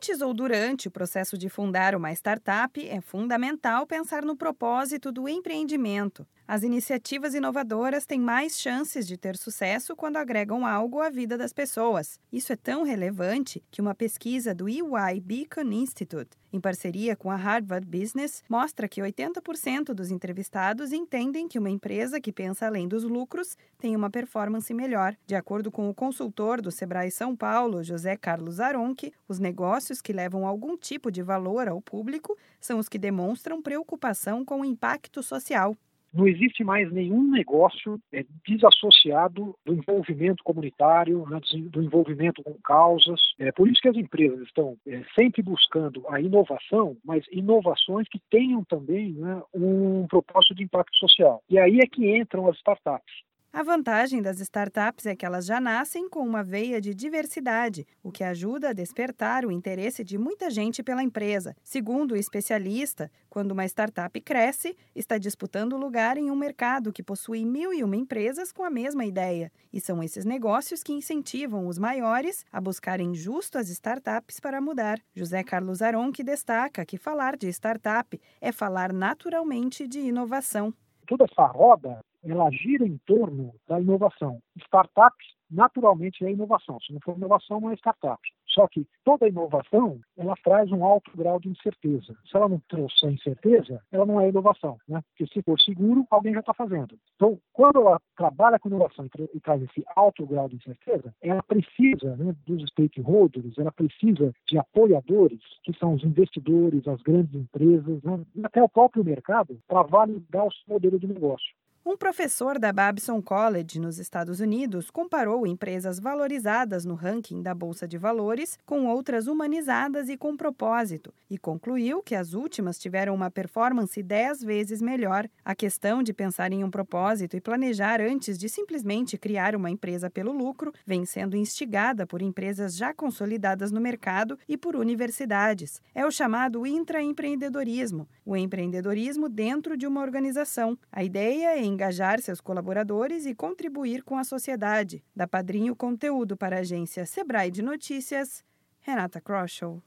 Antes ou durante o processo de fundar uma startup, é fundamental pensar no propósito do empreendimento. As iniciativas inovadoras têm mais chances de ter sucesso quando agregam algo à vida das pessoas. Isso é tão relevante que uma pesquisa do EY Beacon Institute, em parceria com a Harvard Business, mostra que 80% dos entrevistados entendem que uma empresa que pensa além dos lucros tem uma performance melhor. De acordo com o consultor do Sebrae São Paulo, José Carlos Aronque, os negócios que levam algum tipo de valor ao público são os que demonstram preocupação com o impacto social. Não existe mais nenhum negócio é, desassociado do envolvimento comunitário, né, do envolvimento com causas. É por isso que as empresas estão é, sempre buscando a inovação, mas inovações que tenham também né, um propósito de impacto social. E aí é que entram as startups. A vantagem das startups é que elas já nascem com uma veia de diversidade, o que ajuda a despertar o interesse de muita gente pela empresa. Segundo o especialista, quando uma startup cresce, está disputando lugar em um mercado que possui mil e uma empresas com a mesma ideia. E são esses negócios que incentivam os maiores a buscarem justo as startups para mudar. José Carlos Aron que destaca que falar de startup é falar naturalmente de inovação. Toda essa roda ela gira em torno da inovação. Startups, naturalmente, é inovação. Se não for inovação, não é startup. Só que toda inovação, ela traz um alto grau de incerteza. Se ela não trouxer incerteza, ela não é inovação, né? Porque se for seguro, alguém já está fazendo. Então, quando ela trabalha com inovação e traz esse alto grau de incerteza, ela precisa né, dos stakeholders, ela precisa de apoiadores, que são os investidores, as grandes empresas, né, até o próprio mercado, para validar o seu modelo de negócio. Um professor da Babson College, nos Estados Unidos, comparou empresas valorizadas no ranking da Bolsa de Valores com outras humanizadas e com propósito, e concluiu que as últimas tiveram uma performance 10 vezes melhor. A questão de pensar em um propósito e planejar antes de simplesmente criar uma empresa pelo lucro vem sendo instigada por empresas já consolidadas no mercado e por universidades. É o chamado intraempreendedorismo, o empreendedorismo dentro de uma organização. A ideia é engajar seus colaboradores e contribuir com a sociedade. Da Padrinho Conteúdo para a agência Sebrae de Notícias, Renata Kroschel.